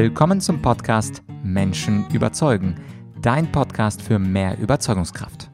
Willkommen zum Podcast Menschen überzeugen, dein Podcast für mehr Überzeugungskraft.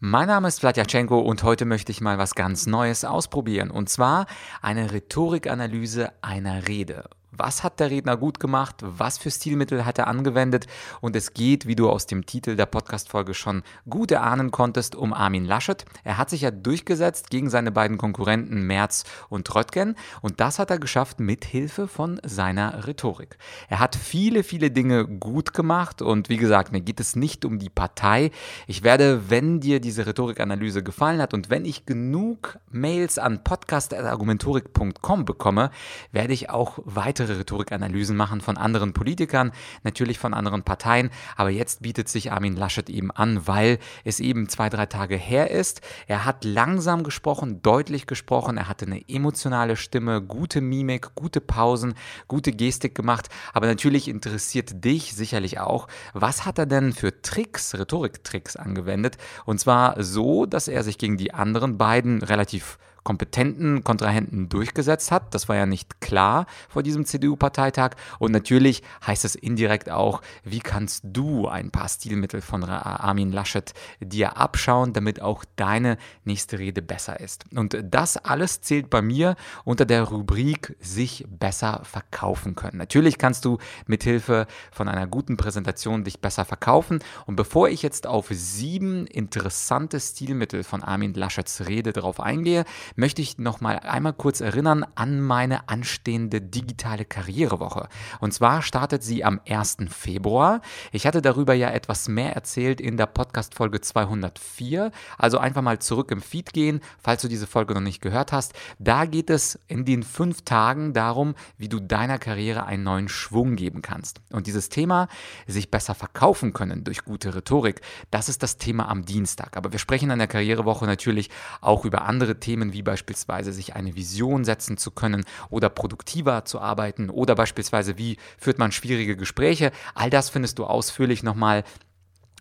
Mein Name ist Vladyachenko und heute möchte ich mal was ganz Neues ausprobieren und zwar eine Rhetorikanalyse einer Rede was hat der Redner gut gemacht, was für Stilmittel hat er angewendet und es geht, wie du aus dem Titel der Podcast-Folge schon gut erahnen konntest, um Armin Laschet. Er hat sich ja durchgesetzt gegen seine beiden Konkurrenten Merz und Röttgen und das hat er geschafft mit Hilfe von seiner Rhetorik. Er hat viele, viele Dinge gut gemacht und wie gesagt, mir geht es nicht um die Partei. Ich werde, wenn dir diese Rhetorikanalyse gefallen hat und wenn ich genug Mails an podcast.argumentorik.com bekomme, werde ich auch weitere weitere Rhetorikanalysen machen von anderen Politikern, natürlich von anderen Parteien. Aber jetzt bietet sich Armin Laschet eben an, weil es eben zwei, drei Tage her ist. Er hat langsam gesprochen, deutlich gesprochen. Er hatte eine emotionale Stimme, gute Mimik, gute Pausen, gute Gestik gemacht. Aber natürlich interessiert dich sicherlich auch, was hat er denn für Tricks, Rhetoriktricks angewendet? Und zwar so, dass er sich gegen die anderen beiden relativ kompetenten Kontrahenten durchgesetzt hat. Das war ja nicht klar vor diesem CDU-Parteitag. Und natürlich heißt es indirekt auch, wie kannst du ein paar Stilmittel von Armin Laschet dir abschauen, damit auch deine nächste Rede besser ist. Und das alles zählt bei mir unter der Rubrik sich besser verkaufen können. Natürlich kannst du mithilfe von einer guten Präsentation dich besser verkaufen. Und bevor ich jetzt auf sieben interessante Stilmittel von Armin Laschets Rede darauf eingehe, möchte ich noch mal einmal kurz erinnern an meine anstehende digitale Karrierewoche. Und zwar startet sie am 1. Februar. Ich hatte darüber ja etwas mehr erzählt in der Podcast-Folge 204. Also einfach mal zurück im Feed gehen, falls du diese Folge noch nicht gehört hast. Da geht es in den fünf Tagen darum, wie du deiner Karriere einen neuen Schwung geben kannst. Und dieses Thema, sich besser verkaufen können durch gute Rhetorik, das ist das Thema am Dienstag. Aber wir sprechen an der Karrierewoche natürlich auch über andere Themen wie beispielsweise sich eine Vision setzen zu können oder produktiver zu arbeiten oder beispielsweise wie führt man schwierige Gespräche. All das findest du ausführlich nochmal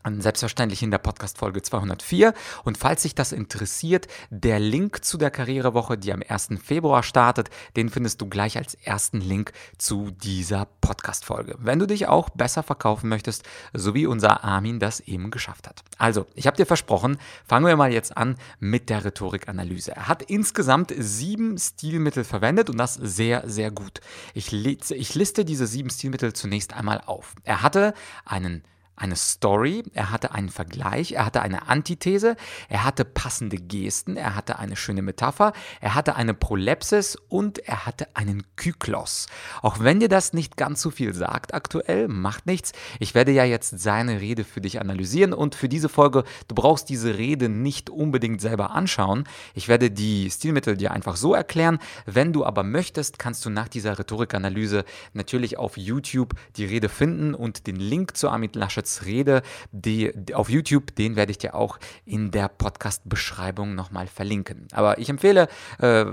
Selbstverständlich in der Podcast-Folge 204. Und falls sich das interessiert, der Link zu der Karrierewoche, die am 1. Februar startet, den findest du gleich als ersten Link zu dieser Podcast-Folge. Wenn du dich auch besser verkaufen möchtest, so wie unser Armin das eben geschafft hat. Also, ich habe dir versprochen, fangen wir mal jetzt an mit der Rhetorikanalyse. Er hat insgesamt sieben Stilmittel verwendet und das sehr, sehr gut. Ich, ich liste diese sieben Stilmittel zunächst einmal auf. Er hatte einen eine Story, er hatte einen Vergleich, er hatte eine Antithese, er hatte passende Gesten, er hatte eine schöne Metapher, er hatte eine Prolepsis und er hatte einen Kyklos. Auch wenn dir das nicht ganz so viel sagt aktuell, macht nichts. Ich werde ja jetzt seine Rede für dich analysieren und für diese Folge, du brauchst diese Rede nicht unbedingt selber anschauen. Ich werde die Stilmittel dir einfach so erklären. Wenn du aber möchtest, kannst du nach dieser Rhetorikanalyse natürlich auf YouTube die Rede finden und den Link zu Amit Laschet Moritz Rede die, die, auf YouTube, den werde ich dir auch in der Podcast-Beschreibung nochmal verlinken. Aber ich empfehle, äh,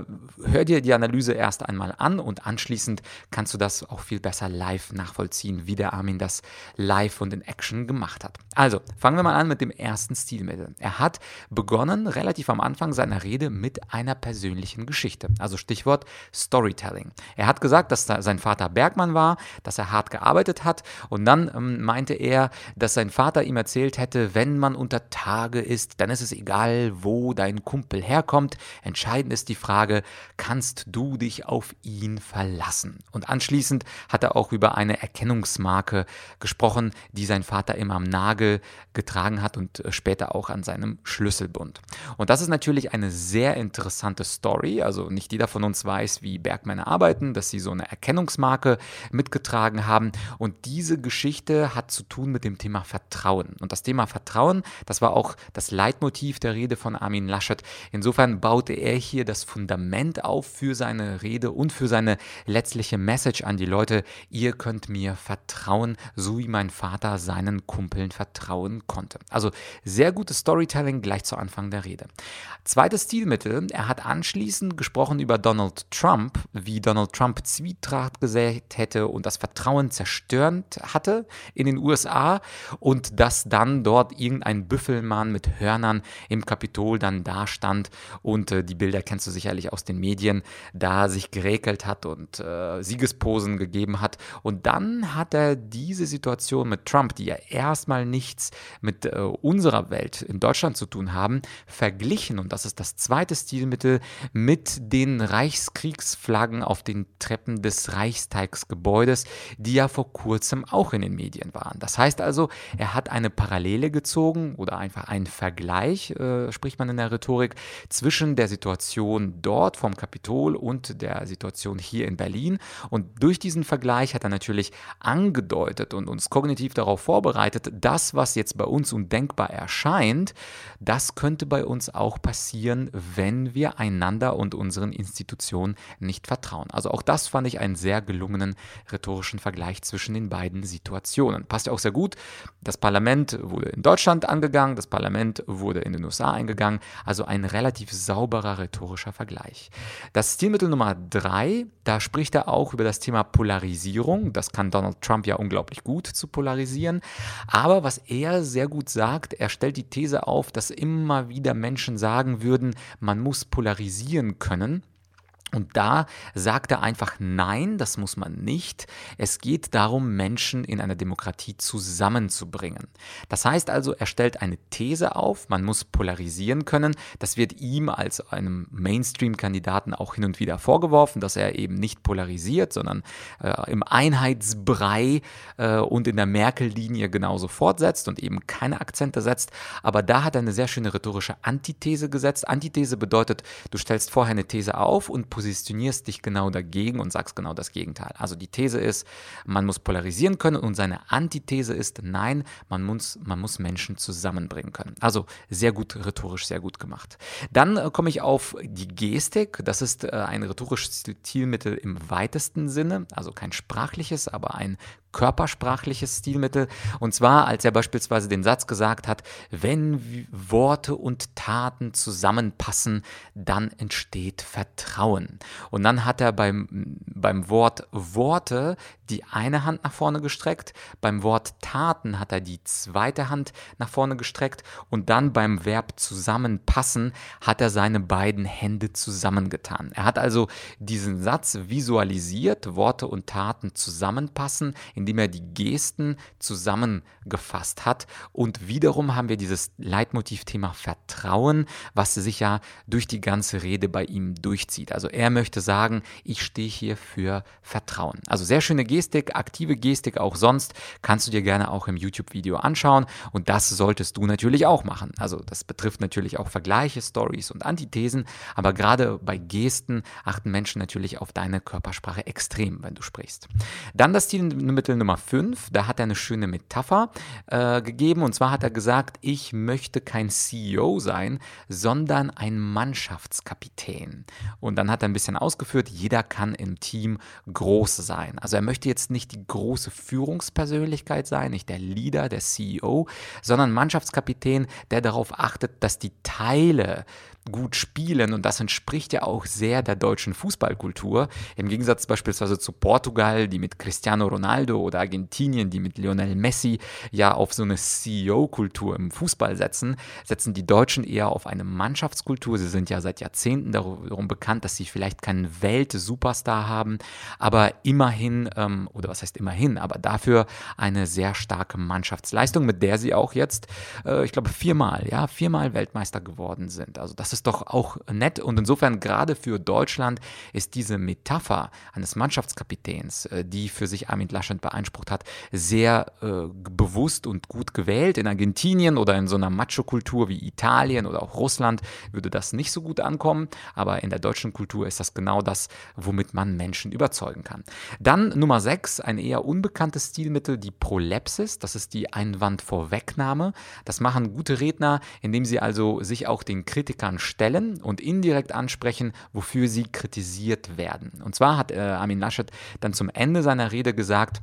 hör dir die Analyse erst einmal an und anschließend kannst du das auch viel besser live nachvollziehen, wie der Armin das live und in Action gemacht hat. Also, fangen wir mal an mit dem ersten Stilmittel. Er hat begonnen, relativ am Anfang seiner Rede, mit einer persönlichen Geschichte. Also Stichwort Storytelling. Er hat gesagt, dass sein Vater Bergmann war, dass er hart gearbeitet hat und dann ähm, meinte er, dass sein Vater ihm erzählt hätte, wenn man unter Tage ist, dann ist es egal, wo dein Kumpel herkommt. Entscheidend ist die Frage, kannst du dich auf ihn verlassen? Und anschließend hat er auch über eine Erkennungsmarke gesprochen, die sein Vater immer am Nagel getragen hat und äh, später auch an seinem Schlüsselbund. Und das ist natürlich eine sehr interessante Story. Also nicht jeder von uns weiß, wie Bergmänner arbeiten, dass sie so eine Erkennungsmarke mitgetragen haben. Und diese Geschichte hat zu tun mit dem dem Thema Vertrauen. Und das Thema Vertrauen, das war auch das Leitmotiv der Rede von Armin Laschet. Insofern baute er hier das Fundament auf für seine Rede und für seine letztliche Message an die Leute. Ihr könnt mir vertrauen, so wie mein Vater seinen Kumpeln vertrauen konnte. Also sehr gutes Storytelling gleich zu Anfang der Rede. Zweites Stilmittel, er hat anschließend gesprochen über Donald Trump, wie Donald Trump Zwietracht gesät hätte und das Vertrauen zerstört hatte in den USA und dass dann dort irgendein Büffelmann mit Hörnern im Kapitol dann da stand und äh, die Bilder kennst du sicherlich aus den Medien, da sich geregelt hat und äh, Siegesposen gegeben hat. Und dann hat er diese Situation mit Trump, die ja erstmal nichts mit äh, unserer Welt in Deutschland zu tun haben, verglichen. Und das ist das zweite Stilmittel mit den Reichskriegsflaggen auf den Treppen des Reichstagsgebäudes, die ja vor kurzem auch in den Medien waren. Das heißt also, er hat eine Parallele gezogen oder einfach einen Vergleich, äh, spricht man in der Rhetorik, zwischen der Situation dort vom Kapitol und der Situation hier in Berlin. Und durch diesen Vergleich hat er natürlich angedeutet und uns kognitiv darauf vorbereitet, das, was jetzt bei uns undenkbar erscheint, das könnte bei uns auch passieren, wenn wir einander und unseren Institutionen nicht vertrauen. Also auch das fand ich einen sehr gelungenen rhetorischen Vergleich zwischen den beiden Situationen. Passt ja auch sehr gut. Das Parlament wurde in Deutschland angegangen, das Parlament wurde in den USA eingegangen. Also ein relativ sauberer rhetorischer Vergleich. Das Stilmittel Nummer drei, da spricht er auch über das Thema Polarisierung. Das kann Donald Trump ja unglaublich gut zu polarisieren. Aber was er sehr gut sagt, er stellt die These auf, dass immer wieder Menschen sagen würden, man muss polarisieren können. Und da sagt er einfach nein, das muss man nicht. Es geht darum, Menschen in einer Demokratie zusammenzubringen. Das heißt also, er stellt eine These auf, man muss polarisieren können. Das wird ihm als einem Mainstream-Kandidaten auch hin und wieder vorgeworfen, dass er eben nicht polarisiert, sondern äh, im Einheitsbrei äh, und in der Merkel-Linie genauso fortsetzt und eben keine Akzente setzt. Aber da hat er eine sehr schöne rhetorische Antithese gesetzt. Antithese bedeutet, du stellst vorher eine These auf und positionierst dich genau dagegen und sagst genau das Gegenteil. Also die These ist, man muss polarisieren können und seine Antithese ist, nein, man muss, man muss Menschen zusammenbringen können. Also sehr gut rhetorisch, sehr gut gemacht. Dann äh, komme ich auf die Gestik. Das ist äh, ein rhetorisches Stilmittel im weitesten Sinne, also kein sprachliches, aber ein körpersprachliches Stilmittel. Und zwar, als er beispielsweise den Satz gesagt hat, wenn Worte und Taten zusammenpassen, dann entsteht Vertrauen. Und dann hat er beim, beim Wort Worte die eine Hand nach vorne gestreckt, beim Wort Taten hat er die zweite Hand nach vorne gestreckt und dann beim Verb zusammenpassen hat er seine beiden Hände zusammengetan. Er hat also diesen Satz visualisiert, Worte und Taten zusammenpassen, indem er die Gesten zusammengefasst hat. Und wiederum haben wir dieses Leitmotivthema Vertrauen, was sich ja durch die ganze Rede bei ihm durchzieht. Also er möchte sagen, ich stehe hier für Vertrauen. Also sehr schöne Gestik, aktive Gestik auch sonst, kannst du dir gerne auch im YouTube-Video anschauen. Und das solltest du natürlich auch machen. Also das betrifft natürlich auch Vergleiche, Stories und Antithesen. Aber gerade bei Gesten achten Menschen natürlich auf deine Körpersprache extrem, wenn du sprichst. Dann das Stilmittel Kapitel Nummer 5, da hat er eine schöne Metapher äh, gegeben. Und zwar hat er gesagt, ich möchte kein CEO sein, sondern ein Mannschaftskapitän. Und dann hat er ein bisschen ausgeführt, jeder kann im Team groß sein. Also er möchte jetzt nicht die große Führungspersönlichkeit sein, nicht der Leader, der CEO, sondern Mannschaftskapitän, der darauf achtet, dass die Teile gut spielen und das entspricht ja auch sehr der deutschen Fußballkultur. Im Gegensatz beispielsweise zu Portugal, die mit Cristiano Ronaldo oder Argentinien, die mit Lionel Messi ja auf so eine CEO-Kultur im Fußball setzen, setzen die Deutschen eher auf eine Mannschaftskultur. Sie sind ja seit Jahrzehnten darum bekannt, dass sie vielleicht keinen Welt-Superstar haben, aber immerhin, ähm, oder was heißt immerhin, aber dafür eine sehr starke Mannschaftsleistung, mit der sie auch jetzt, äh, ich glaube, viermal, ja, viermal Weltmeister geworden sind. Also das ist doch auch nett und insofern gerade für Deutschland ist diese Metapher eines Mannschaftskapitäns, äh, die für sich Armin Laschet beansprucht hat, sehr äh, bewusst und gut gewählt. In Argentinien oder in so einer Macho-Kultur wie Italien oder auch Russland würde das nicht so gut ankommen, aber in der deutschen Kultur ist das genau das, womit man Menschen überzeugen kann. Dann Nummer 6, ein eher unbekanntes Stilmittel, die Prolepsis, das ist die Einwandvorwegnahme. Das machen gute Redner, indem sie also sich auch den Kritikern stellen und indirekt ansprechen, wofür sie kritisiert werden. Und zwar hat äh, Armin Laschet dann zum Ende seiner Rede gesagt,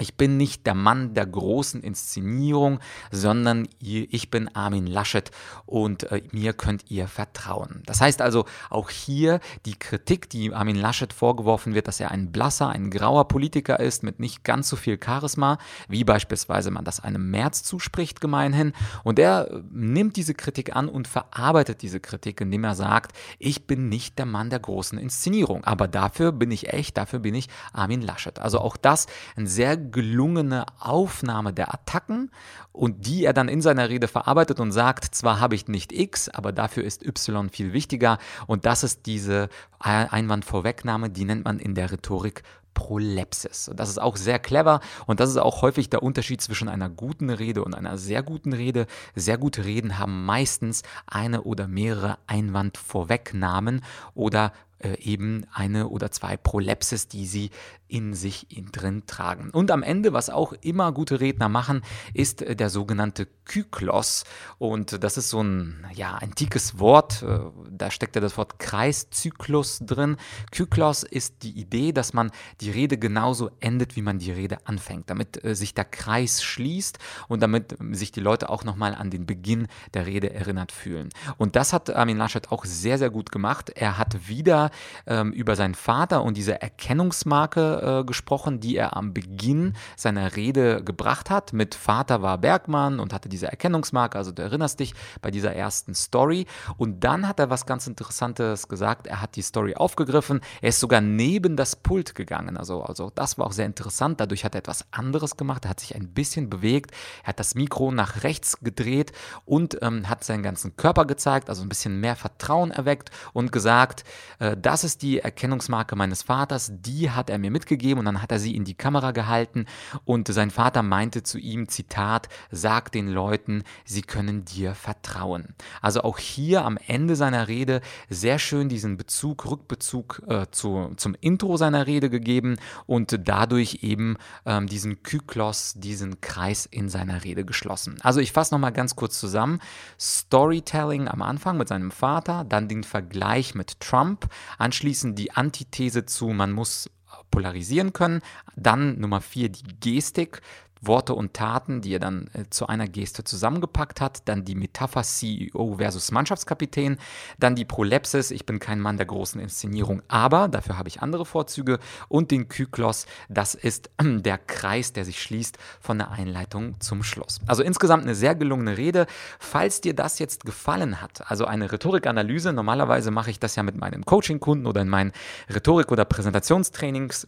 Ich bin nicht der Mann der großen Inszenierung, sondern ich bin Armin Laschet und äh, mir könnt ihr vertrauen. Das heißt also auch hier die Kritik, die Armin Laschet vorgeworfen wird, dass er ein blasser, ein grauer Politiker ist mit nicht ganz so viel Charisma, wie beispielsweise man das einem März zuspricht gemeinhin. Und er äh, nimmt diese Kritik an und verarbeitet diese Kritik, indem er sagt, ich bin nicht der Mann der großen Inszenierung, aber dafür bin ich echt, dafür bin ich Armin Laschet. Also auch das ein sehr gelungene Aufnahme der Attacken und die er dann in seiner Rede verarbeitet und sagt, zwar habe ich nicht X, aber dafür ist Y viel wichtiger und das ist diese Einwandvorwegnahme, die nennt man in der Rhetorik Prolepsis. Und das ist auch sehr clever und das ist auch häufig der Unterschied zwischen einer guten Rede und einer sehr guten Rede. Sehr gute Reden haben meistens eine oder mehrere Einwandvorwegnahmen oder äh, eben eine oder zwei Prolepsis, die sie in sich drin tragen. Und am Ende, was auch immer gute Redner machen, ist äh, der sogenannte Kyklos. Und das ist so ein ja, antikes Wort, äh, da steckt ja das Wort Kreiszyklus drin. Kyklos ist die Idee, dass man die Rede genauso endet, wie man die Rede anfängt, damit sich der Kreis schließt und damit sich die Leute auch nochmal an den Beginn der Rede erinnert fühlen. Und das hat Armin Laschet auch sehr, sehr gut gemacht. Er hat wieder ähm, über seinen Vater und diese Erkennungsmarke äh, gesprochen, die er am Beginn seiner Rede gebracht hat. Mit Vater war Bergmann und hatte diese Erkennungsmarke, also du erinnerst dich bei dieser ersten Story. Und dann hat er was ganz Interessantes gesagt. Er hat die Story aufgegriffen. Er ist sogar neben das Pult gegangen. Also, also das war auch sehr interessant. Dadurch hat er etwas anderes gemacht. Er hat sich ein bisschen bewegt. Er hat das Mikro nach rechts gedreht und ähm, hat seinen ganzen Körper gezeigt, also ein bisschen mehr Vertrauen erweckt und gesagt, äh, das ist die Erkennungsmarke meines Vaters, die hat er mir mitgegeben und dann hat er sie in die Kamera gehalten und sein Vater meinte zu ihm, Zitat, sag den Leuten, sie können dir vertrauen. Also auch hier am Ende seiner Rede sehr schön diesen Bezug, Rückbezug äh, zu, zum Intro seiner Rede gegeben und dadurch eben ähm, diesen Kyklos, diesen Kreis in seiner Rede geschlossen. Also ich fasse nochmal ganz kurz zusammen. Storytelling am Anfang mit seinem Vater, dann den Vergleich mit Trump, Anschließend die Antithese zu, man muss polarisieren können. Dann Nummer vier die Gestik. Worte und Taten, die er dann äh, zu einer Geste zusammengepackt hat, dann die Metapher CEO versus Mannschaftskapitän, dann die Prolepsis, ich bin kein Mann der großen Inszenierung, aber dafür habe ich andere Vorzüge und den Kyklos, das ist äh, der Kreis, der sich schließt von der Einleitung zum Schluss. Also insgesamt eine sehr gelungene Rede. Falls dir das jetzt gefallen hat, also eine Rhetorikanalyse, normalerweise mache ich das ja mit meinen Coaching-Kunden oder in meinen Rhetorik- oder Präsentationstrainings,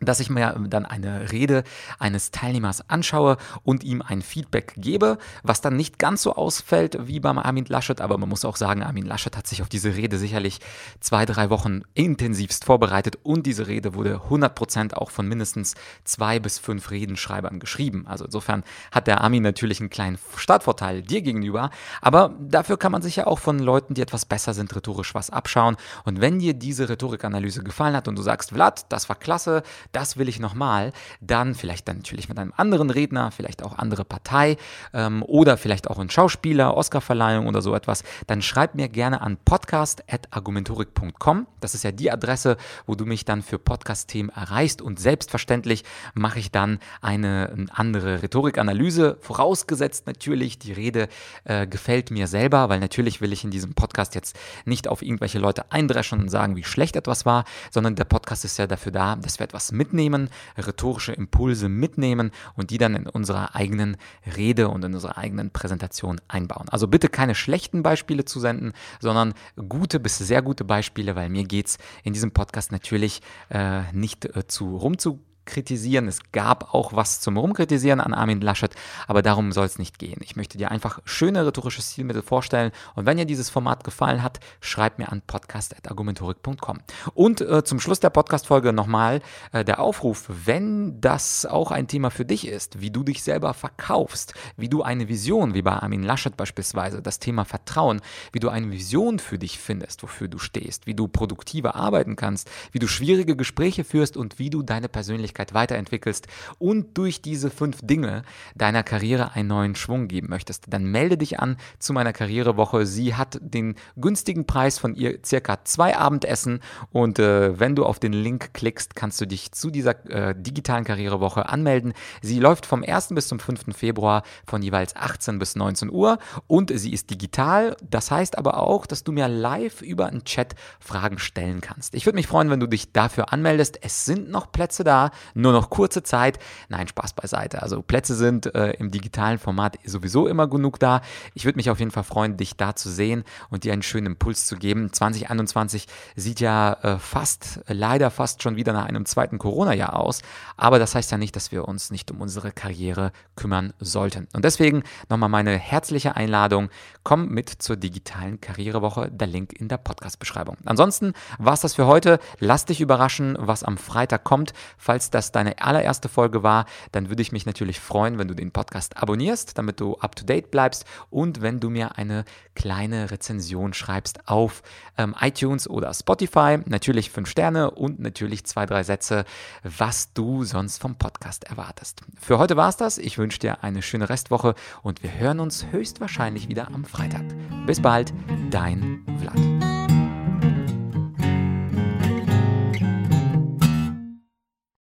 dass ich mir dann eine Rede eines Teilnehmers anschaue und ihm ein Feedback gebe, was dann nicht ganz so ausfällt wie beim Armin Laschet, aber man muss auch sagen, Armin Laschet hat sich auf diese Rede sicherlich zwei, drei Wochen intensivst vorbereitet und diese Rede wurde 100% auch von mindestens zwei bis fünf Redenschreibern geschrieben. Also insofern hat der Armin natürlich einen kleinen Startvorteil dir gegenüber, aber dafür kann man sich ja auch von Leuten, die etwas besser sind, rhetorisch was abschauen. Und wenn dir diese Rhetorikanalyse gefallen hat und du sagst, Vlad, das war klasse, das will ich nochmal, dann vielleicht dann natürlich mit einem anderen Redner, vielleicht auch andere Partei ähm, oder vielleicht auch ein Schauspieler, Oscarverleihung oder so etwas, dann schreib mir gerne an podcast.argumentorik.com. Das ist ja die Adresse, wo du mich dann für Podcast-Themen erreichst und selbstverständlich mache ich dann eine andere Rhetorikanalyse, vorausgesetzt natürlich, die Rede äh, gefällt mir selber, weil natürlich will ich in diesem Podcast jetzt nicht auf irgendwelche Leute eindreschen und sagen, wie schlecht etwas war, sondern der Podcast ist ja dafür da, dass wir etwas mitnehmen, rhetorische Impulse mitnehmen und die dann in unserer eigenen Rede und in unserer eigenen Präsentation einbauen. Also bitte keine schlechten Beispiele zu senden, sondern gute bis sehr gute Beispiele, weil mir geht es in diesem Podcast natürlich äh, nicht äh, zu rumzu kritisieren. Es gab auch was zum Rumkritisieren an Armin Laschet, aber darum soll es nicht gehen. Ich möchte dir einfach schöne rhetorische Stilmittel vorstellen und wenn dir dieses Format gefallen hat, schreib mir an podcast.argumentorik.com. Und äh, zum Schluss der Podcast-Folge nochmal äh, der Aufruf, wenn das auch ein Thema für dich ist, wie du dich selber verkaufst, wie du eine Vision, wie bei Armin Laschet beispielsweise, das Thema Vertrauen, wie du eine Vision für dich findest, wofür du stehst, wie du produktiver arbeiten kannst, wie du schwierige Gespräche führst und wie du deine Persönlichkeit Persönlichkeit weiterentwickelst und durch diese fünf Dinge deiner Karriere einen neuen Schwung geben möchtest, dann melde dich an zu meiner Karrierewoche. Sie hat den günstigen Preis von ihr circa zwei Abendessen und äh, wenn du auf den Link klickst, kannst du dich zu dieser äh, digitalen Karrierewoche anmelden. Sie läuft vom 1. bis zum 5. Februar von jeweils 18 bis 19 Uhr und sie ist digital. Das heißt aber auch, dass du mir live über einen Chat Fragen stellen kannst. Ich würde mich freuen, wenn du dich dafür anmeldest. Es sind noch Plätze da, nur noch kurze Zeit. Nein, Spaß beiseite. Also Plätze sind äh, im digitalen Format sowieso immer genug da. Ich würde mich auf jeden Fall freuen, dich da zu sehen und dir einen schönen Impuls zu geben. 2021 sieht ja äh, fast, leider fast schon wieder nach einem zweiten Corona-Jahr aus. Aber das heißt ja nicht, dass wir uns nicht um unsere Karriere kümmern sollten. Und deswegen nochmal meine herzliche Einladung. Komm mit zur digitalen Karrierewoche. Der Link in der Podcast-Beschreibung. Ansonsten war es das für heute. Lass dich überraschen, was am Freitag kommt. Falls das deine allererste Folge war, dann würde ich mich natürlich freuen, wenn du den Podcast abonnierst, damit du up to date bleibst und wenn du mir eine kleine Rezension schreibst auf ähm, iTunes oder Spotify. Natürlich fünf Sterne und natürlich zwei, drei Sätze, was du sonst vom Podcast erwartest. Für heute war es das. Ich wünsche dir eine schöne Restwoche und wir hören uns höchstwahrscheinlich wieder am Freitag. Bis bald, dein Vlad.